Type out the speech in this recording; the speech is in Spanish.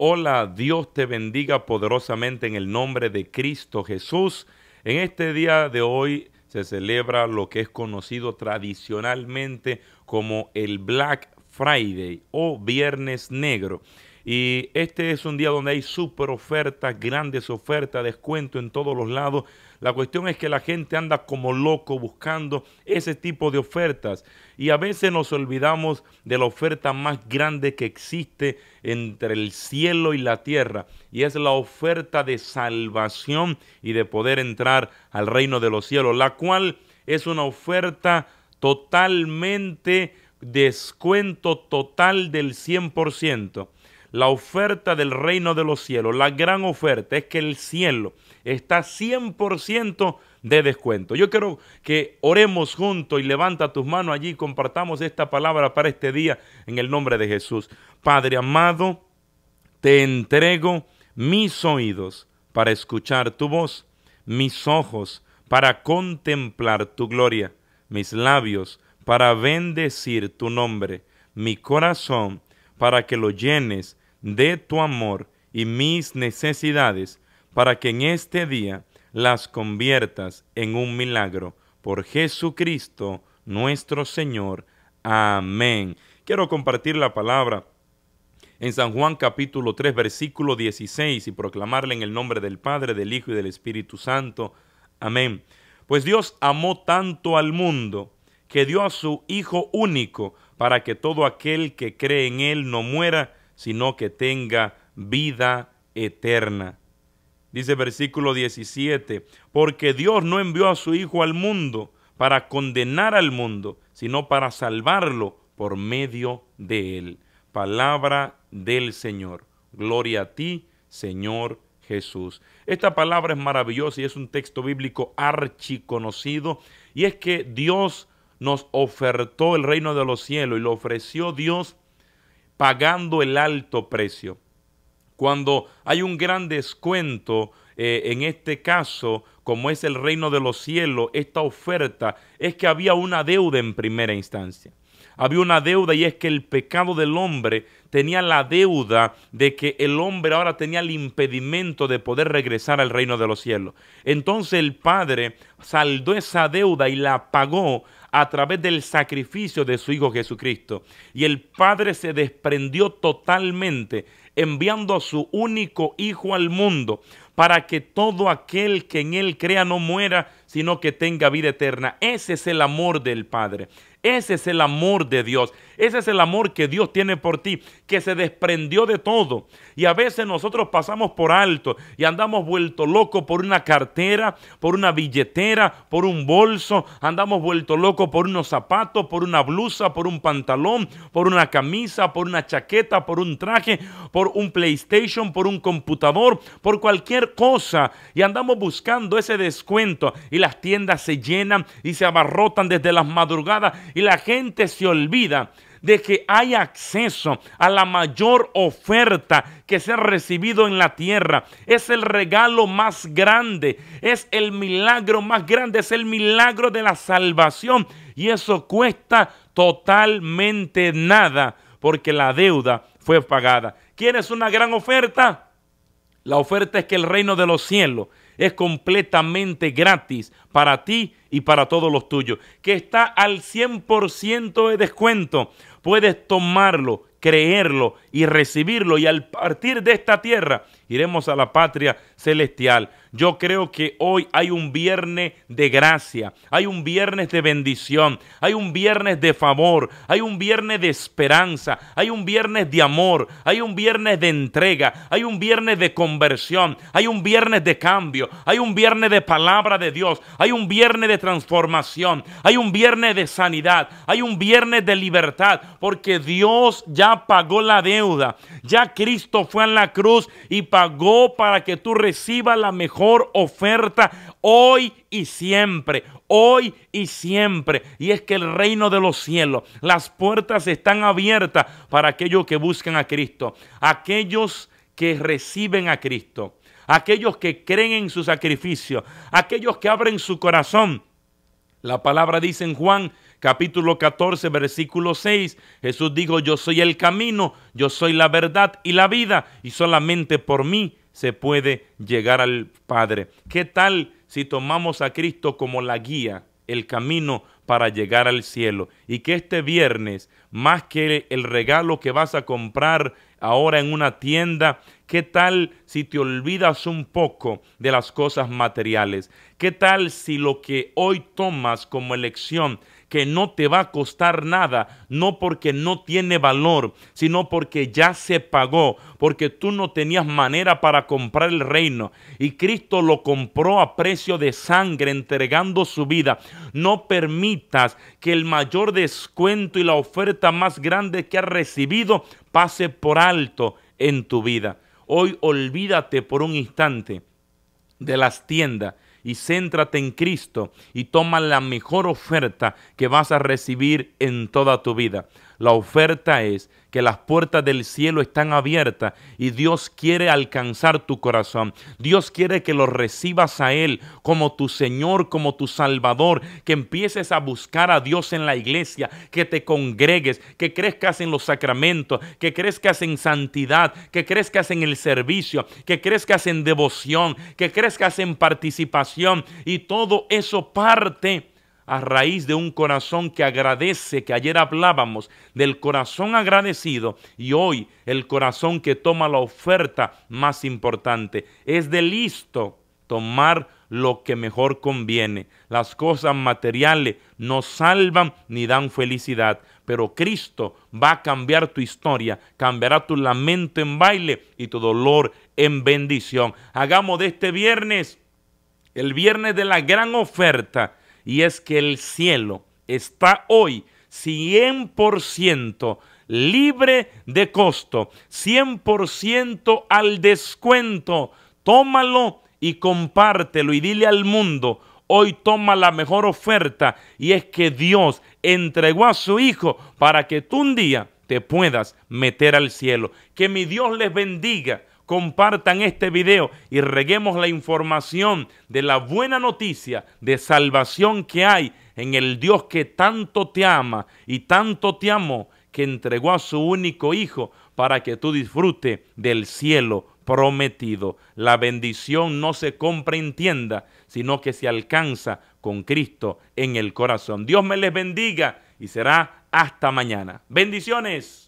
Hola, Dios te bendiga poderosamente en el nombre de Cristo Jesús. En este día de hoy se celebra lo que es conocido tradicionalmente como el Black Friday o Viernes Negro. Y este es un día donde hay super ofertas, grandes ofertas, descuento en todos los lados. La cuestión es que la gente anda como loco buscando ese tipo de ofertas. Y a veces nos olvidamos de la oferta más grande que existe entre el cielo y la tierra. Y es la oferta de salvación y de poder entrar al reino de los cielos. La cual es una oferta totalmente descuento total del 100% la oferta del reino de los cielos, la gran oferta es que el cielo está 100% de descuento. Yo quiero que oremos juntos y levanta tus manos allí y compartamos esta palabra para este día en el nombre de Jesús. Padre amado, te entrego mis oídos para escuchar tu voz, mis ojos para contemplar tu gloria, mis labios para bendecir tu nombre, mi corazón para que lo llenes de tu amor y mis necesidades, para que en este día las conviertas en un milagro. Por Jesucristo nuestro Señor. Amén. Quiero compartir la palabra en San Juan capítulo 3 versículo 16 y proclamarle en el nombre del Padre, del Hijo y del Espíritu Santo. Amén. Pues Dios amó tanto al mundo que dio a su Hijo único para que todo aquel que cree en Él no muera, sino que tenga vida eterna. Dice versículo 17, porque Dios no envió a su Hijo al mundo para condenar al mundo, sino para salvarlo por medio de él. Palabra del Señor. Gloria a ti, Señor Jesús. Esta palabra es maravillosa y es un texto bíblico archiconocido y es que Dios nos ofertó el reino de los cielos y lo ofreció Dios pagando el alto precio. Cuando hay un gran descuento, eh, en este caso, como es el reino de los cielos, esta oferta es que había una deuda en primera instancia. Había una deuda y es que el pecado del hombre tenía la deuda de que el hombre ahora tenía el impedimento de poder regresar al reino de los cielos. Entonces el Padre saldó esa deuda y la pagó a través del sacrificio de su Hijo Jesucristo. Y el Padre se desprendió totalmente enviando a su único Hijo al mundo para que todo aquel que en Él crea no muera, sino que tenga vida eterna. Ese es el amor del Padre. Ese es el amor de Dios. Ese es el amor que Dios tiene por ti, que se desprendió de todo. Y a veces nosotros pasamos por alto y andamos vuelto locos por una cartera, por una billetera, por un bolso. Andamos vuelto locos por unos zapatos, por una blusa, por un pantalón, por una camisa, por una chaqueta, por un traje, por un PlayStation, por un computador, por cualquier cosa. Y andamos buscando ese descuento las tiendas se llenan y se abarrotan desde las madrugadas y la gente se olvida de que hay acceso a la mayor oferta que se ha recibido en la tierra. Es el regalo más grande, es el milagro más grande, es el milagro de la salvación. Y eso cuesta totalmente nada porque la deuda fue pagada. ¿Quieres una gran oferta? La oferta es que el reino de los cielos es completamente gratis para ti y para todos los tuyos, que está al 100% de descuento. Puedes tomarlo, creerlo y recibirlo y al partir de esta tierra iremos a la patria celestial. Yo creo que hoy hay un viernes de gracia, hay un viernes de bendición, hay un viernes de favor, hay un viernes de esperanza, hay un viernes de amor, hay un viernes de entrega, hay un viernes de conversión, hay un viernes de cambio, hay un viernes de palabra de Dios, hay un viernes de transformación, hay un viernes de sanidad, hay un viernes de libertad, porque Dios ya pagó la deuda, ya Cristo fue en la cruz y para que tú recibas la mejor oferta hoy y siempre, hoy y siempre. Y es que el reino de los cielos, las puertas están abiertas para aquellos que buscan a Cristo, aquellos que reciben a Cristo, aquellos que creen en su sacrificio, aquellos que abren su corazón. La palabra dice en Juan capítulo 14, versículo 6, Jesús dijo, yo soy el camino, yo soy la verdad y la vida, y solamente por mí se puede llegar al Padre. ¿Qué tal si tomamos a Cristo como la guía, el camino para llegar al cielo? Y que este viernes, más que el regalo que vas a comprar ahora en una tienda, ¿qué tal si te olvidas un poco de las cosas materiales? ¿Qué tal si lo que hoy tomas como elección que no te va a costar nada, no porque no tiene valor, sino porque ya se pagó, porque tú no tenías manera para comprar el reino y Cristo lo compró a precio de sangre entregando su vida. No permitas que el mayor descuento y la oferta más grande que has recibido pase por alto en tu vida. Hoy olvídate por un instante de las tiendas y céntrate en Cristo y toma la mejor oferta que vas a recibir en toda tu vida. La oferta es que las puertas del cielo están abiertas y Dios quiere alcanzar tu corazón. Dios quiere que lo recibas a Él como tu Señor, como tu Salvador, que empieces a buscar a Dios en la iglesia, que te congregues, que crezcas en los sacramentos, que crezcas en santidad, que crezcas en el servicio, que crezcas en devoción, que crezcas en participación y todo eso parte a raíz de un corazón que agradece, que ayer hablábamos del corazón agradecido y hoy el corazón que toma la oferta más importante. Es de listo tomar lo que mejor conviene. Las cosas materiales no salvan ni dan felicidad, pero Cristo va a cambiar tu historia, cambiará tu lamento en baile y tu dolor en bendición. Hagamos de este viernes el viernes de la gran oferta y es que el cielo está hoy 100% libre de costo, 100% al descuento. Tómalo y compártelo y dile al mundo, hoy toma la mejor oferta y es que Dios entregó a su Hijo para que tú un día te puedas meter al cielo. Que mi Dios les bendiga compartan este video y reguemos la información de la buena noticia de salvación que hay en el Dios que tanto te ama y tanto te amó que entregó a su único Hijo para que tú disfrutes del cielo prometido. La bendición no se compra en tienda, sino que se alcanza con Cristo en el corazón. Dios me les bendiga y será hasta mañana. Bendiciones.